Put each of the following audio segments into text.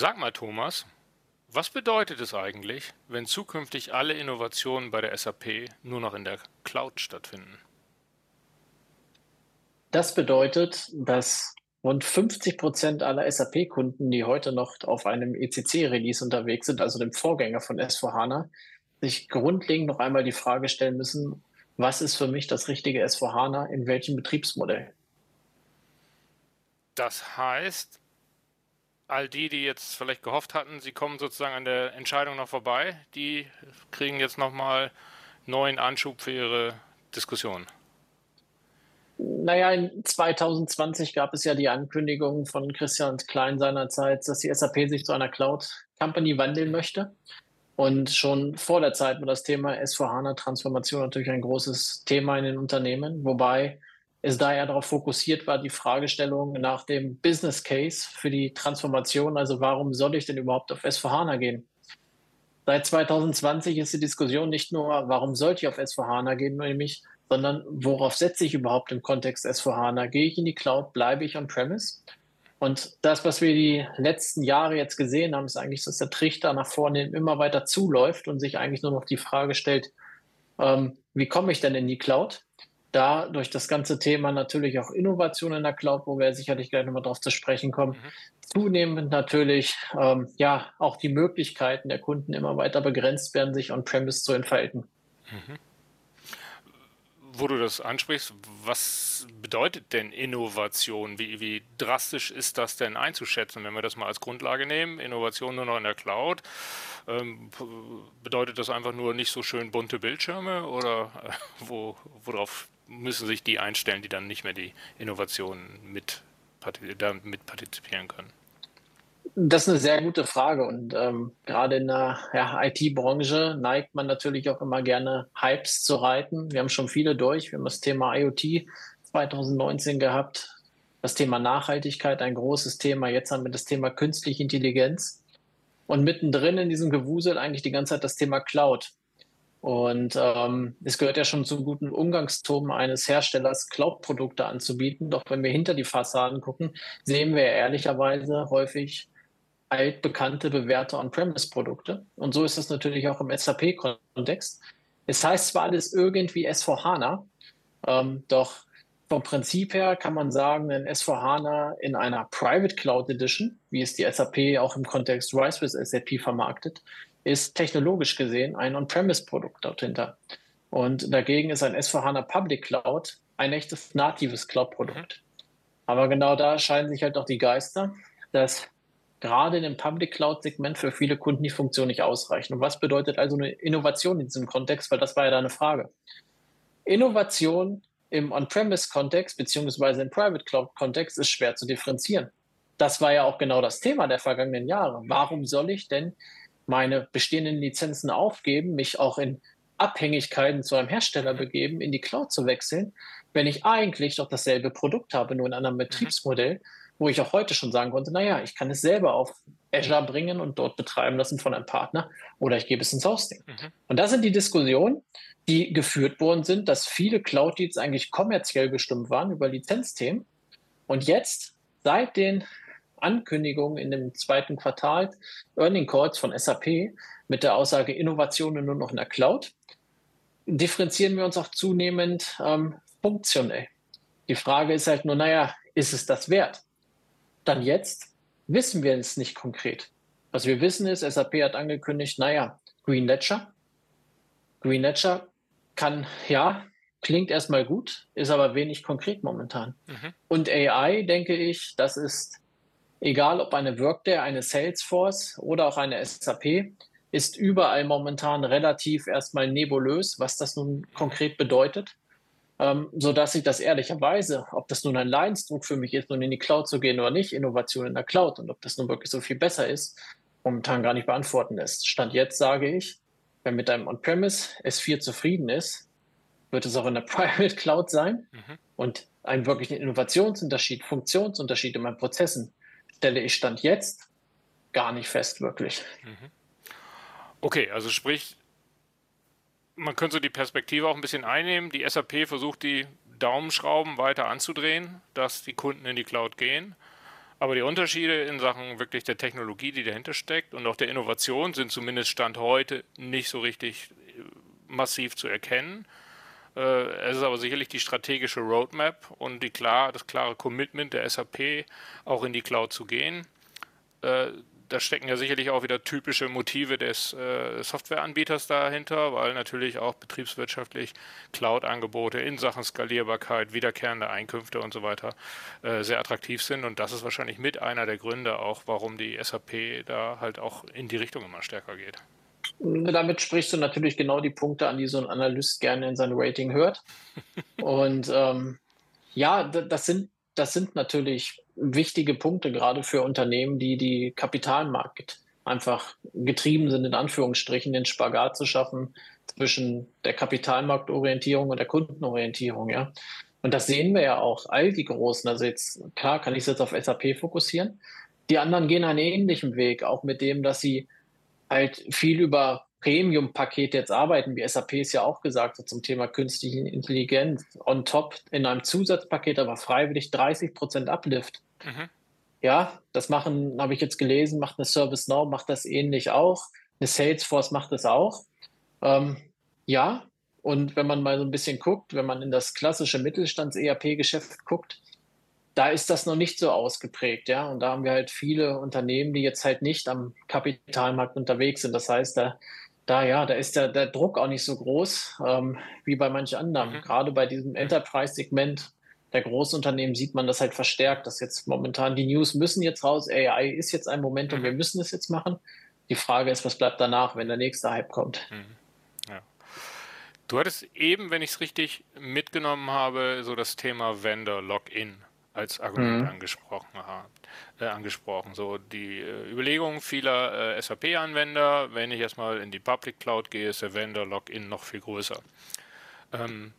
Sag mal, Thomas, was bedeutet es eigentlich, wenn zukünftig alle Innovationen bei der SAP nur noch in der Cloud stattfinden? Das bedeutet, dass rund 50 Prozent aller SAP-Kunden, die heute noch auf einem ECC-Release unterwegs sind, also dem Vorgänger von S4HANA, sich grundlegend noch einmal die Frage stellen müssen, was ist für mich das richtige S4HANA in welchem Betriebsmodell? Das heißt, all die, die jetzt vielleicht gehofft hatten, sie kommen sozusagen an der Entscheidung noch vorbei, die kriegen jetzt nochmal neuen Anschub für ihre Diskussion. Naja, in 2020 gab es ja die Ankündigung von Christian Klein seinerzeit, dass die SAP sich zu einer Cloud-Company wandeln möchte. Und schon vor der Zeit war das Thema S4HANA-Transformation natürlich ein großes Thema in den Unternehmen, wobei es daher darauf fokussiert war, die Fragestellung nach dem Business Case für die Transformation, also warum soll ich denn überhaupt auf S4HANA gehen? Seit 2020 ist die Diskussion nicht nur, warum sollte ich auf S4HANA gehen, nämlich, sondern worauf setze ich überhaupt im Kontext S4HANA? Gehe ich in die Cloud, bleibe ich on-premise? Und das, was wir die letzten Jahre jetzt gesehen haben, ist eigentlich, dass der Trichter nach vorne immer weiter zuläuft und sich eigentlich nur noch die Frage stellt, ähm, wie komme ich denn in die Cloud? Da durch das ganze Thema natürlich auch Innovation in der Cloud, wo wir sicherlich gleich nochmal drauf zu sprechen kommen, mhm. zunehmend natürlich ähm, ja auch die Möglichkeiten der Kunden immer weiter begrenzt werden, sich on-premise zu entfalten. Mhm. Wo du das ansprichst, was bedeutet denn Innovation? Wie, wie drastisch ist das denn einzuschätzen, wenn wir das mal als Grundlage nehmen? Innovation nur noch in der Cloud. Ähm, bedeutet das einfach nur nicht so schön bunte Bildschirme oder äh, wo, worauf müssen sich die einstellen, die dann nicht mehr die Innovationen mit, mit partizipieren können? Das ist eine sehr gute Frage und ähm, gerade in der ja, IT-Branche neigt man natürlich auch immer gerne Hypes zu reiten. Wir haben schon viele durch. Wir haben das Thema IoT 2019 gehabt, das Thema Nachhaltigkeit, ein großes Thema. Jetzt haben wir das Thema künstliche Intelligenz und mittendrin in diesem Gewusel eigentlich die ganze Zeit das Thema Cloud. Und ähm, es gehört ja schon zum guten Umgangston eines Herstellers, Cloud-Produkte anzubieten. Doch wenn wir hinter die Fassaden gucken, sehen wir ehrlicherweise häufig altbekannte, bewährte On-Premise-Produkte. Und so ist es natürlich auch im SAP-Kontext. Es heißt zwar alles irgendwie S4HANA, ähm, doch vom Prinzip her kann man sagen, ein S4HANA in einer Private Cloud Edition, wie es die SAP auch im Kontext Rise with SAP vermarktet, ist technologisch gesehen ein On-Premise-Produkt dort hinter. Und dagegen ist ein S4HANA Public Cloud ein echtes natives Cloud-Produkt. Mhm. Aber genau da scheiden sich halt auch die Geister, dass gerade in dem Public Cloud-Segment für viele Kunden die Funktion nicht ausreicht. Und was bedeutet also eine Innovation in diesem Kontext? Weil das war ja deine Frage. Innovation im On-Premise-Kontext beziehungsweise im Private Cloud-Kontext ist schwer zu differenzieren. Das war ja auch genau das Thema der vergangenen Jahre. Warum soll ich denn meine bestehenden Lizenzen aufgeben, mich auch in Abhängigkeiten zu einem Hersteller begeben, in die Cloud zu wechseln, wenn ich eigentlich doch dasselbe Produkt habe, nur in einem anderen mhm. Betriebsmodell, wo ich auch heute schon sagen konnte, naja, ich kann es selber auf Azure bringen und dort betreiben lassen von einem Partner oder ich gebe es ins Hosting. Mhm. Und das sind die Diskussionen, die geführt worden sind, dass viele Cloud-Deals eigentlich kommerziell bestimmt waren über Lizenzthemen. Und jetzt, seit den Ankündigung in dem zweiten Quartal Earning Calls von SAP mit der Aussage Innovationen nur noch in der Cloud, differenzieren wir uns auch zunehmend ähm, funktionell. Die Frage ist halt nur, naja, ist es das wert? Dann jetzt wissen wir es nicht konkret. Was wir wissen ist, SAP hat angekündigt, naja, Green Ledger. Green Ledger kann, ja, klingt erstmal gut, ist aber wenig konkret momentan. Mhm. Und AI, denke ich, das ist egal ob eine Workday, eine Salesforce oder auch eine SAP, ist überall momentan relativ erstmal nebulös, was das nun konkret bedeutet. Ähm, so dass ich das ehrlicherweise, ob das nun ein Leidensdruck für mich ist, nun in die Cloud zu gehen oder nicht, Innovation in der Cloud und ob das nun wirklich so viel besser ist, momentan gar nicht beantworten lässt. Stand jetzt sage ich, wer mit einem On-Premise S4 zufrieden ist, wird es auch in der Private Cloud sein mhm. und einen wirklichen Innovationsunterschied, Funktionsunterschied in meinen Prozessen stelle ich Stand jetzt gar nicht fest, wirklich. Mhm. Okay, also sprich, man könnte so die Perspektive auch ein bisschen einnehmen. Die SAP versucht die Daumenschrauben weiter anzudrehen, dass die Kunden in die Cloud gehen. Aber die Unterschiede in Sachen wirklich der Technologie, die dahinter steckt und auch der Innovation sind zumindest Stand heute nicht so richtig äh, massiv zu erkennen. Äh, es ist aber sicherlich die strategische Roadmap und die klar, das klare Commitment der SAP, auch in die Cloud zu gehen. Äh, da stecken ja sicherlich auch wieder typische Motive des äh, Softwareanbieters dahinter, weil natürlich auch betriebswirtschaftlich Cloud-Angebote in Sachen Skalierbarkeit, wiederkehrende Einkünfte und so weiter sehr attraktiv sind. Und das ist wahrscheinlich mit einer der Gründe auch, warum die SAP da halt auch in die Richtung immer stärker geht. Damit sprichst du natürlich genau die Punkte an, die so ein Analyst gerne in seinem Rating hört. und ähm, ja, das sind, das sind natürlich wichtige Punkte, gerade für Unternehmen, die die Kapitalmarkt einfach getrieben sind, in Anführungsstrichen, den Spagat zu schaffen zwischen der Kapitalmarktorientierung und der Kundenorientierung, ja. Und das sehen wir ja auch, all die Großen. Also jetzt, klar, kann ich es jetzt auf SAP fokussieren. Die anderen gehen einen ähnlichen Weg, auch mit dem, dass sie halt viel über Premium-Paket jetzt arbeiten, wie SAP es ja auch gesagt hat zum Thema künstliche Intelligenz, on top in einem Zusatzpaket, aber freiwillig 30 Prozent Uplift. Mhm. Ja, das machen, habe ich jetzt gelesen, macht eine ServiceNow, macht das ähnlich auch. Eine Salesforce macht das auch. Ähm, ja, und wenn man mal so ein bisschen guckt, wenn man in das klassische Mittelstands-ERP-Geschäft guckt, da ist das noch nicht so ausgeprägt, ja. Und da haben wir halt viele Unternehmen, die jetzt halt nicht am Kapitalmarkt unterwegs sind. Das heißt, da da ja, da ist der, der Druck auch nicht so groß ähm, wie bei manchen anderen. Mhm. Gerade bei diesem Enterprise-Segment der Großunternehmen sieht man das halt verstärkt, dass jetzt momentan die News müssen jetzt raus, AI ist jetzt ein Moment und mhm. wir müssen es jetzt machen. Die Frage ist, was bleibt danach, wenn der nächste Hype kommt? Mhm. Ja. Du hattest eben, wenn ich es richtig mitgenommen habe, so das Thema Vendor Login als Argument mhm. angesprochen haben äh, angesprochen. So die äh, Überlegungen vieler äh, SAP-Anwender, wenn ich erstmal in die Public Cloud gehe, ist der Vendor-Login noch viel größer. Ähm,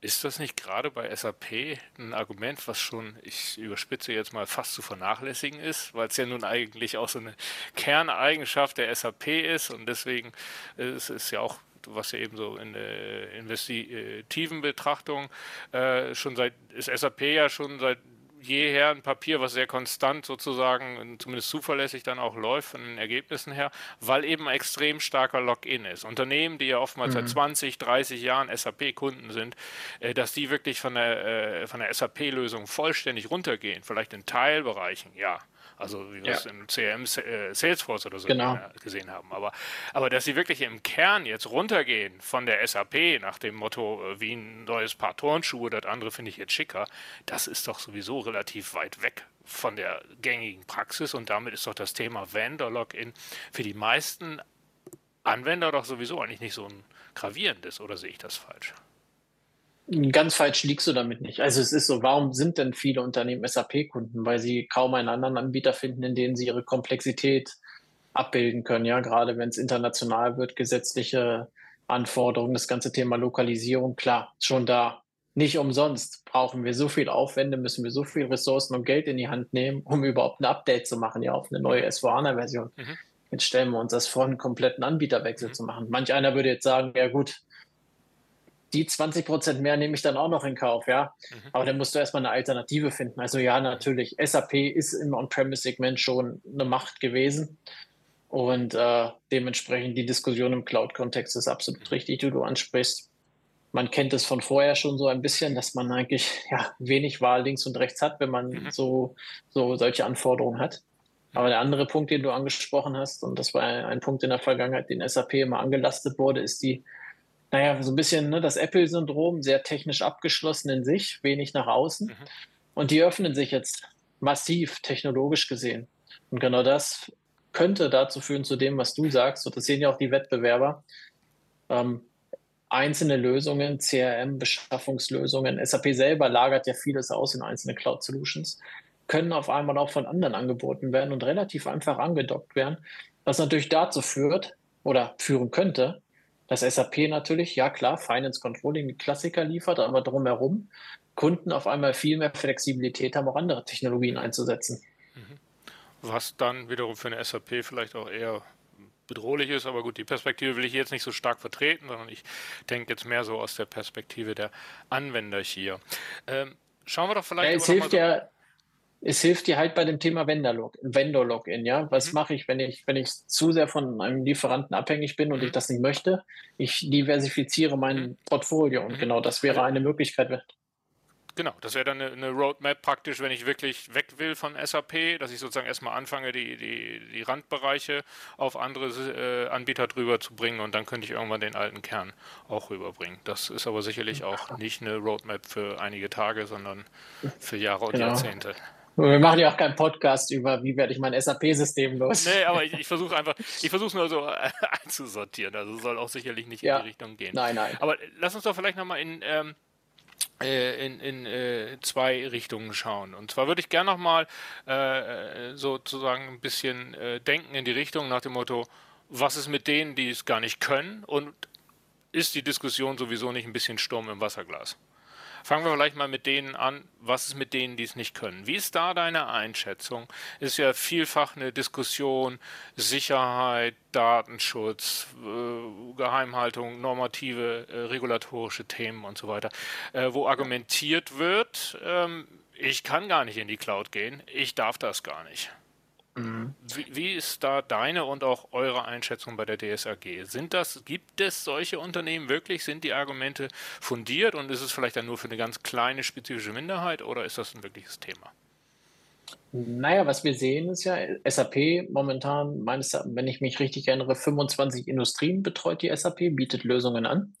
ist das nicht gerade bei SAP ein Argument, was schon, ich überspitze jetzt mal, fast zu vernachlässigen ist, weil es ja nun eigentlich auch so eine Kerneigenschaft der SAP ist und deswegen ist es ja auch was ja eben so in der investigativen Betrachtung äh, schon seit ist SAP ja schon seit jeher ein Papier, was sehr konstant sozusagen, zumindest zuverlässig dann auch läuft von den Ergebnissen her, weil eben ein extrem starker Login ist. Unternehmen, die ja oftmals mhm. seit 20, 30 Jahren SAP-Kunden sind, äh, dass die wirklich von der, äh, von der SAP-Lösung vollständig runtergehen, vielleicht in Teilbereichen, ja. Also wie wir es im CRM äh, Salesforce oder so genau. gesehen haben. Aber, aber dass sie wirklich im Kern jetzt runtergehen von der SAP nach dem Motto, äh, wie ein neues Paar Turnschuhe, das andere finde ich jetzt schicker, das ist doch sowieso relativ weit weg von der gängigen Praxis und damit ist doch das Thema Vendor-Login für die meisten Anwender doch sowieso eigentlich nicht so ein gravierendes, oder sehe ich das falsch? Ganz falsch liegst du damit nicht. Also es ist so, warum sind denn viele Unternehmen SAP-Kunden? Weil sie kaum einen anderen Anbieter finden, in dem sie ihre Komplexität abbilden können. Ja, gerade wenn es international wird, gesetzliche Anforderungen, das ganze Thema Lokalisierung, klar, schon da. Nicht umsonst brauchen wir so viel Aufwände, müssen wir so viel Ressourcen und Geld in die Hand nehmen, um überhaupt ein Update zu machen, ja, auf eine neue S4HANA-Version. Mhm. Jetzt stellen wir uns das vor, einen kompletten Anbieterwechsel mhm. zu machen. Manch einer würde jetzt sagen, ja gut, die 20 Prozent mehr nehme ich dann auch noch in Kauf, ja. Mhm. Aber dann musst du erstmal eine Alternative finden. Also ja, natürlich, SAP ist im On-Premise-Segment schon eine Macht gewesen. Und äh, dementsprechend die Diskussion im Cloud-Kontext ist absolut mhm. richtig, die du ansprichst. Man kennt es von vorher schon so ein bisschen, dass man eigentlich ja, wenig Wahl links und rechts hat, wenn man mhm. so, so solche Anforderungen hat. Aber der andere Punkt, den du angesprochen hast, und das war ein Punkt in der Vergangenheit, den SAP immer angelastet wurde, ist die naja, so ein bisschen ne, das Apple-Syndrom, sehr technisch abgeschlossen in sich, wenig nach außen. Mhm. Und die öffnen sich jetzt massiv technologisch gesehen. Und genau das könnte dazu führen, zu dem, was du sagst, und das sehen ja auch die Wettbewerber, ähm, einzelne Lösungen, CRM, Beschaffungslösungen, SAP selber lagert ja vieles aus in einzelne Cloud-Solutions, können auf einmal auch von anderen angeboten werden und relativ einfach angedockt werden, was natürlich dazu führt oder führen könnte, dass SAP natürlich, ja klar, Finance Controlling Klassiker liefert, aber drumherum Kunden auf einmal viel mehr Flexibilität haben, auch andere Technologien einzusetzen. Mhm. Was dann wiederum für eine SAP vielleicht auch eher bedrohlich ist, aber gut, die Perspektive will ich jetzt nicht so stark vertreten, sondern ich denke jetzt mehr so aus der Perspektive der Anwender hier. Ähm, schauen wir doch vielleicht. Ja, es hilft so ja, es hilft dir halt bei dem Thema Vendor-Login, ja. Was mhm. mache ich, wenn ich, wenn ich zu sehr von einem Lieferanten abhängig bin und ich das nicht möchte? Ich diversifiziere mein mhm. Portfolio und mhm. genau das wäre eine Möglichkeit. Genau, das wäre dann eine, eine, Roadmap praktisch, wenn ich wirklich weg will von SAP, dass ich sozusagen erstmal anfange, die, die, die Randbereiche auf andere äh, Anbieter drüber zu bringen und dann könnte ich irgendwann den alten Kern auch rüberbringen. Das ist aber sicherlich auch nicht eine Roadmap für einige Tage, sondern für Jahre und genau. Jahrzehnte. Wir machen ja auch keinen Podcast über, wie werde ich mein SAP-System los. Nee, aber ich, ich versuche einfach, ich versuche es nur so einzusortieren. Also soll auch sicherlich nicht ja. in die Richtung gehen. Nein, nein. Aber lass uns doch vielleicht nochmal in, ähm, äh, in, in äh, zwei Richtungen schauen. Und zwar würde ich gerne nochmal äh, sozusagen ein bisschen äh, denken in die Richtung nach dem Motto, was ist mit denen, die es gar nicht können und ist die Diskussion sowieso nicht ein bisschen Sturm im Wasserglas? Fangen wir vielleicht mal mit denen an. Was ist mit denen, die es nicht können? Wie ist da deine Einschätzung? Ist ja vielfach eine Diskussion, Sicherheit, Datenschutz, äh, Geheimhaltung, normative, äh, regulatorische Themen und so weiter, äh, wo argumentiert wird, ähm, ich kann gar nicht in die Cloud gehen, ich darf das gar nicht. Mhm. Wie, wie, ist da deine und auch eure Einschätzung bei der DSAG? Sind das, gibt es solche Unternehmen wirklich? Sind die Argumente fundiert und ist es vielleicht dann nur für eine ganz kleine spezifische Minderheit oder ist das ein wirkliches Thema? Naja, was wir sehen ist ja, SAP momentan, meines, wenn ich mich richtig erinnere, 25 Industrien betreut die SAP, bietet Lösungen an.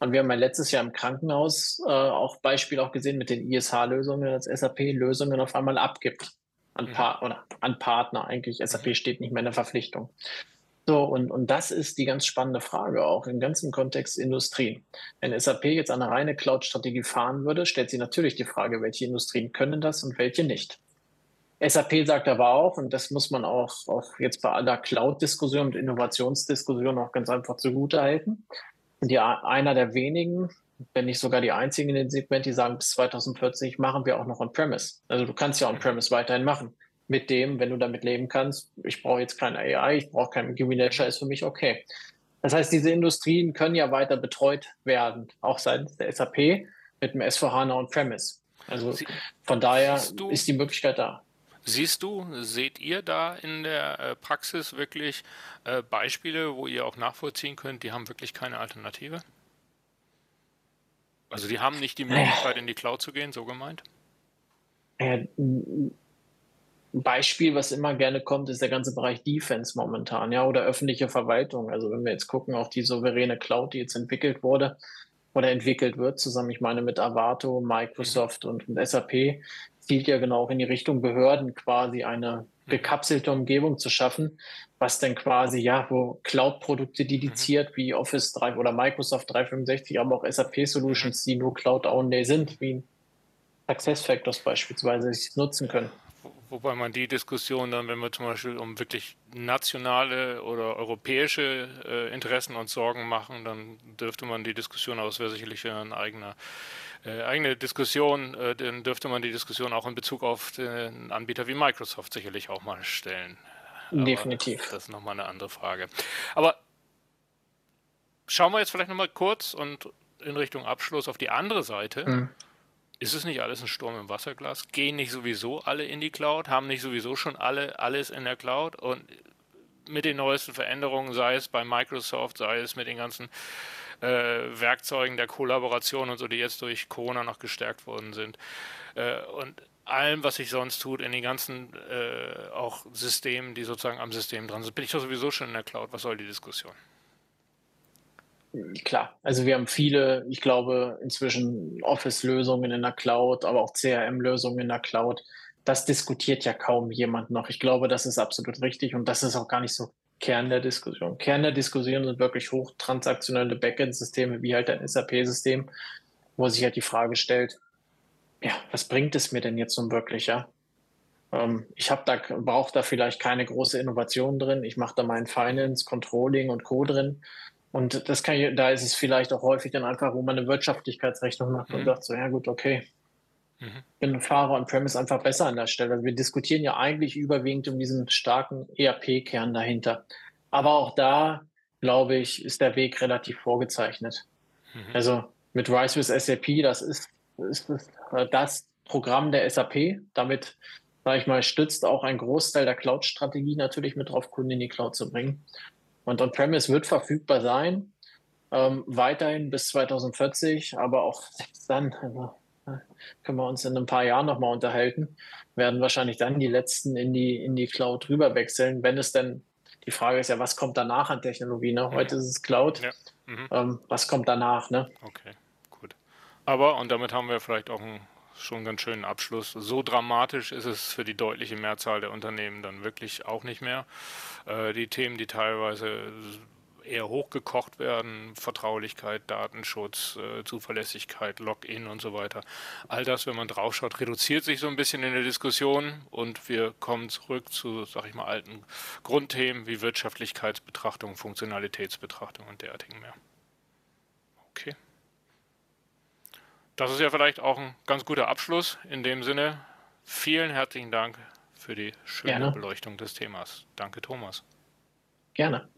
Und wir haben ja letztes Jahr im Krankenhaus äh, auch Beispiel auch gesehen mit den ISH-Lösungen, dass SAP Lösungen auf einmal abgibt an, pa oder an Partner eigentlich. SAP mhm. steht nicht mehr in der Verpflichtung. So, und, und das ist die ganz spannende Frage auch im ganzen Kontext Industrie. Wenn SAP jetzt eine reine Cloud-Strategie fahren würde, stellt sie natürlich die Frage, welche Industrien können das und welche nicht. SAP sagt aber auch, und das muss man auch, auch jetzt bei aller Cloud-Diskussion und Innovationsdiskussion auch ganz einfach zugute halten, sind ja einer der wenigen, wenn nicht sogar die einzigen in dem Segment, die sagen, bis 2040 machen wir auch noch On-Premise. Also du kannst ja On-Premise weiterhin machen. Mit dem, wenn du damit leben kannst, ich brauche jetzt keine AI, ich brauche keinen Nature, ist für mich okay. Das heißt, diese Industrien können ja weiter betreut werden, auch seitens der SAP mit dem S4HANA On-Premise. Also von daher ist die Möglichkeit da. Siehst du, seht ihr da in der äh, Praxis wirklich äh, Beispiele, wo ihr auch nachvollziehen könnt, die haben wirklich keine Alternative? Also die haben nicht die Möglichkeit, in die Cloud zu gehen, so gemeint? ein Beispiel, was immer gerne kommt, ist der ganze Bereich Defense momentan, ja, oder öffentliche Verwaltung. Also wenn wir jetzt gucken, auch die souveräne Cloud, die jetzt entwickelt wurde oder entwickelt wird, zusammen, ich meine mit Avato, Microsoft mhm. und, und SAP, zielt ja genau auch in die Richtung Behörden quasi eine gekapselte Umgebung zu schaffen, was dann quasi, ja, wo Cloud-Produkte dediziert mhm. wie Office 3 oder Microsoft 365, aber auch SAP-Solutions, die nur Cloud-only sind, wie SuccessFactors beispielsweise, sich nutzen können. Wobei man die Diskussion dann, wenn wir zum Beispiel um wirklich nationale oder europäische äh, Interessen und Sorgen machen, dann dürfte man die Diskussion, aber es wäre sicherlich ein eigener äh, eigene Diskussion, äh, dann dürfte man die Diskussion auch in Bezug auf den Anbieter wie Microsoft sicherlich auch mal stellen. Definitiv. Aber das ist nochmal eine andere Frage. Aber schauen wir jetzt vielleicht nochmal kurz und in Richtung Abschluss auf die andere Seite. Mhm. Ist es nicht alles ein Sturm im Wasserglas? Gehen nicht sowieso alle in die Cloud? Haben nicht sowieso schon alle alles in der Cloud? Und mit den neuesten Veränderungen, sei es bei Microsoft, sei es mit den ganzen äh, Werkzeugen der Kollaboration und so, die jetzt durch Corona noch gestärkt worden sind. Äh, und allem, was sich sonst tut, in den ganzen äh, auch Systemen, die sozusagen am System dran sind, bin ich doch sowieso schon in der Cloud. Was soll die Diskussion? Klar, also wir haben viele, ich glaube, inzwischen Office-Lösungen in der Cloud, aber auch CRM-Lösungen in der Cloud. Das diskutiert ja kaum jemand noch. Ich glaube, das ist absolut richtig und das ist auch gar nicht so Kern der Diskussion. Kern der Diskussion sind wirklich hochtransaktionelle Backend-Systeme, wie halt ein SAP-System, wo sich halt die Frage stellt, ja, was bringt es mir denn jetzt nun wirklich, ja? Ähm, ich habe da, brauche da vielleicht keine große Innovation drin. Ich mache da mein Finance, Controlling und Co. drin. Und das kann ich, da ist es vielleicht auch häufig dann einfach, wo man eine Wirtschaftlichkeitsrechnung macht mhm. und sagt so, ja gut, okay. Mhm. Bin Fahrer und Premise einfach besser an der Stelle. Also wir diskutieren ja eigentlich überwiegend um diesen starken ERP-Kern dahinter. Aber auch da, glaube ich, ist der Weg relativ vorgezeichnet. Mhm. Also mit Rise with SAP, das ist, ist das Programm der SAP. Damit sage ich mal, stützt auch einen Großteil der Cloud-Strategie natürlich mit drauf, Kunden in die Cloud zu bringen. Und On-Premise wird verfügbar sein, ähm, weiterhin bis 2040, aber auch selbst dann, also, können wir uns in ein paar Jahren nochmal unterhalten, werden wahrscheinlich dann die letzten in die, in die Cloud rüber wechseln, wenn es denn, die Frage ist ja, was kommt danach an Technologie? Ne? Heute mhm. ist es Cloud. Ja. Mhm. Ähm, was kommt danach? Ne? Okay, gut. Aber, und damit haben wir vielleicht auch einen schon ganz schönen Abschluss. So dramatisch ist es für die deutliche Mehrzahl der Unternehmen dann wirklich auch nicht mehr. Äh, die Themen, die teilweise eher hochgekocht werden, Vertraulichkeit, Datenschutz, äh, Zuverlässigkeit, Login und so weiter. All das, wenn man draufschaut, reduziert sich so ein bisschen in der Diskussion und wir kommen zurück zu, sag ich mal, alten Grundthemen wie Wirtschaftlichkeitsbetrachtung, Funktionalitätsbetrachtung und derartigen mehr. Okay. Das ist ja vielleicht auch ein ganz guter Abschluss. In dem Sinne, vielen herzlichen Dank für die schöne Gerne. Beleuchtung des Themas. Danke, Thomas. Gerne.